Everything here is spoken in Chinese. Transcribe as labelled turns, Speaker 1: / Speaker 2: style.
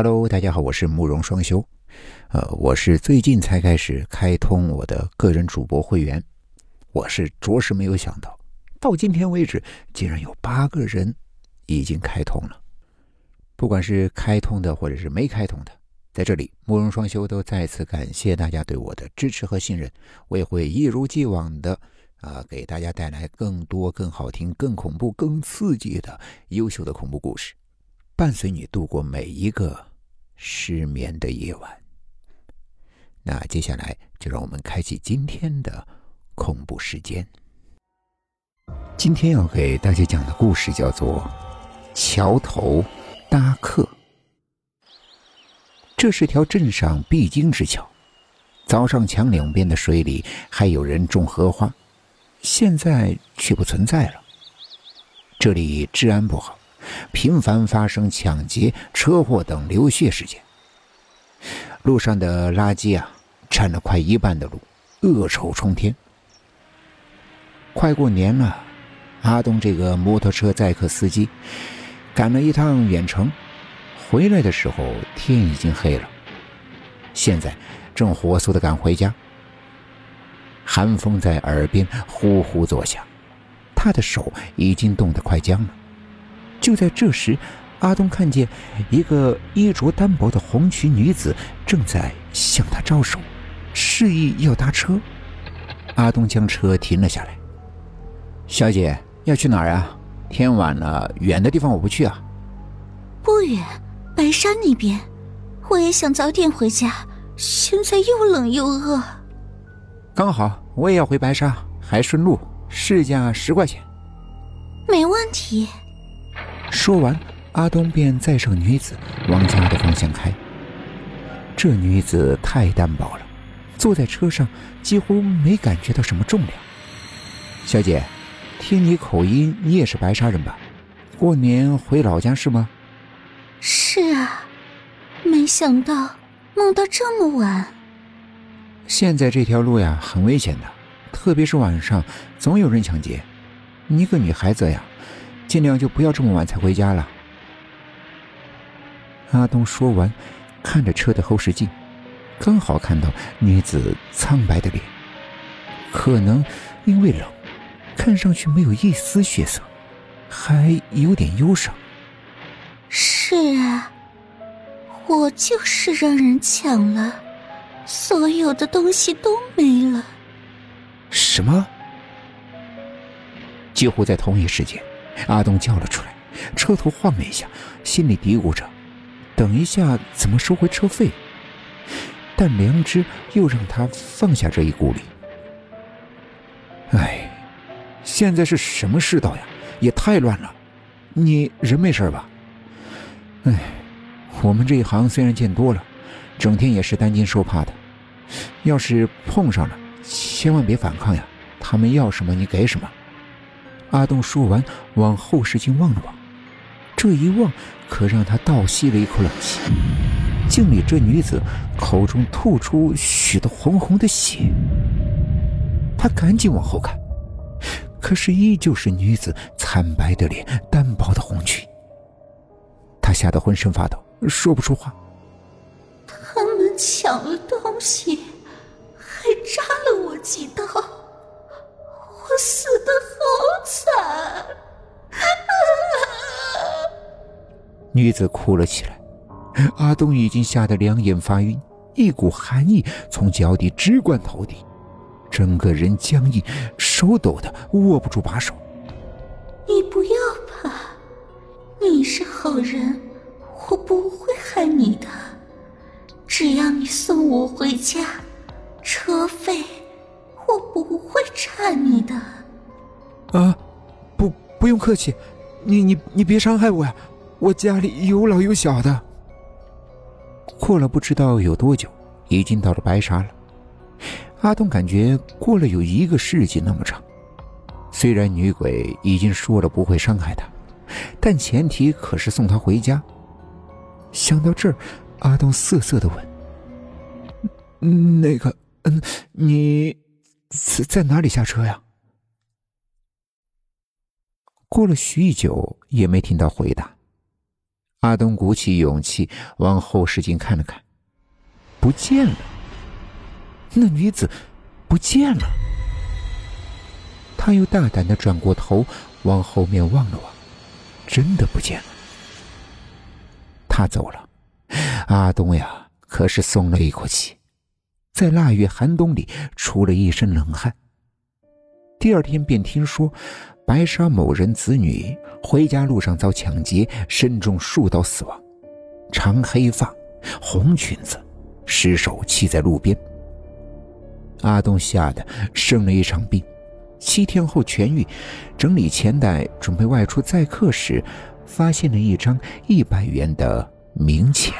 Speaker 1: Hello，大家好，我是慕容双修。呃，我是最近才开始开通我的个人主播会员，我是着实没有想到，到今天为止，竟然有八个人已经开通了。不管是开通的，或者是没开通的，在这里，慕容双修都再次感谢大家对我的支持和信任。我也会一如既往的啊，给大家带来更多、更好听、更恐怖、更刺激的优秀的恐怖故事。伴随你度过每一个失眠的夜晚。那接下来就让我们开启今天的恐怖时间。今天要给大家讲的故事叫做《桥头搭客》。这是条镇上必经之桥，早上墙两边的水里还有人种荷花，现在却不存在了。这里治安不好。频繁发生抢劫、车祸等流血事件。路上的垃圾啊，占了快一半的路，恶臭冲天。快过年了，阿东这个摩托车载客司机赶了一趟远程，回来的时候天已经黑了。现在正火速的赶回家，寒风在耳边呼呼作响，他的手已经冻得快僵了。就在这时，阿东看见一个衣着单薄的红裙女子正在向他招手，示意要搭车。阿东将车停了下来。小姐要去哪儿啊？天晚了，远的地方我不去啊。
Speaker 2: 不远，白山那边。我也想早点回家，现在又冷又饿。
Speaker 1: 刚好我也要回白沙，还顺路，市价十块钱。
Speaker 2: 没问题。
Speaker 1: 说完，阿东便载上女子往家的方向开。这女子太单薄了，坐在车上几乎没感觉到什么重量。小姐，听你口音，你也是白沙人吧？过年回老家是吗？
Speaker 2: 是啊，没想到梦到这么晚。
Speaker 1: 现在这条路呀，很危险的，特别是晚上，总有人抢劫。你个女孩子呀。尽量就不要这么晚才回家了。阿东说完，看着车的后视镜，刚好看到女子苍白的脸，可能因为冷，看上去没有一丝血色，还有点忧伤。
Speaker 2: 是啊，我就是让人抢了，所有的东西都没了。
Speaker 1: 什么？几乎在同一时间。阿东叫了出来，车头晃了一下，心里嘀咕着：“等一下怎么收回车费？”但良知又让他放下这一顾虑。哎，现在是什么世道呀？也太乱了！你人没事吧？哎，我们这一行虽然见多了，整天也是担惊受怕的。要是碰上了，千万别反抗呀！他们要什么，你给什么。阿东说完，往后视镜望了望，这一望可让他倒吸了一口冷气。镜里这女子口中吐出许多红红的血，他赶紧往后看，可是依旧是女子惨白的脸、单薄的红裙。他吓得浑身发抖，说不出话。
Speaker 2: 他们抢了东
Speaker 1: 女子哭了起来，阿东已经吓得两眼发晕，一股寒意从脚底直灌头顶，整个人僵硬，手抖的握不住把手。
Speaker 2: 你不要怕，你是好人，我不会害你的，只要你送我回家，车费。我不会差你的。
Speaker 1: 啊，不，不用客气，你你你别伤害我呀！我家里有老有小的。过了不知道有多久，已经到了白沙了。阿东感觉过了有一个世纪那么长。虽然女鬼已经说了不会伤害他，但前提可是送他回家。想到这儿，阿东瑟瑟的问：“那个，嗯，你？”在哪里下车呀？过了许久也没听到回答，阿东鼓起勇气往后视镜看了看，不见了。那女子不见了。他又大胆的转过头往后面望了望，真的不见了。他走了，阿东呀，可是松了一口气，在腊月寒冬里出了一身冷汗。第二天便听说，白沙某人子女回家路上遭抢劫，身中数刀死亡，长黑发，红裙子，尸首弃在路边。阿东吓得生了一场病，七天后痊愈，整理钱袋准备外出载客时，发现了一张一百元的冥钱。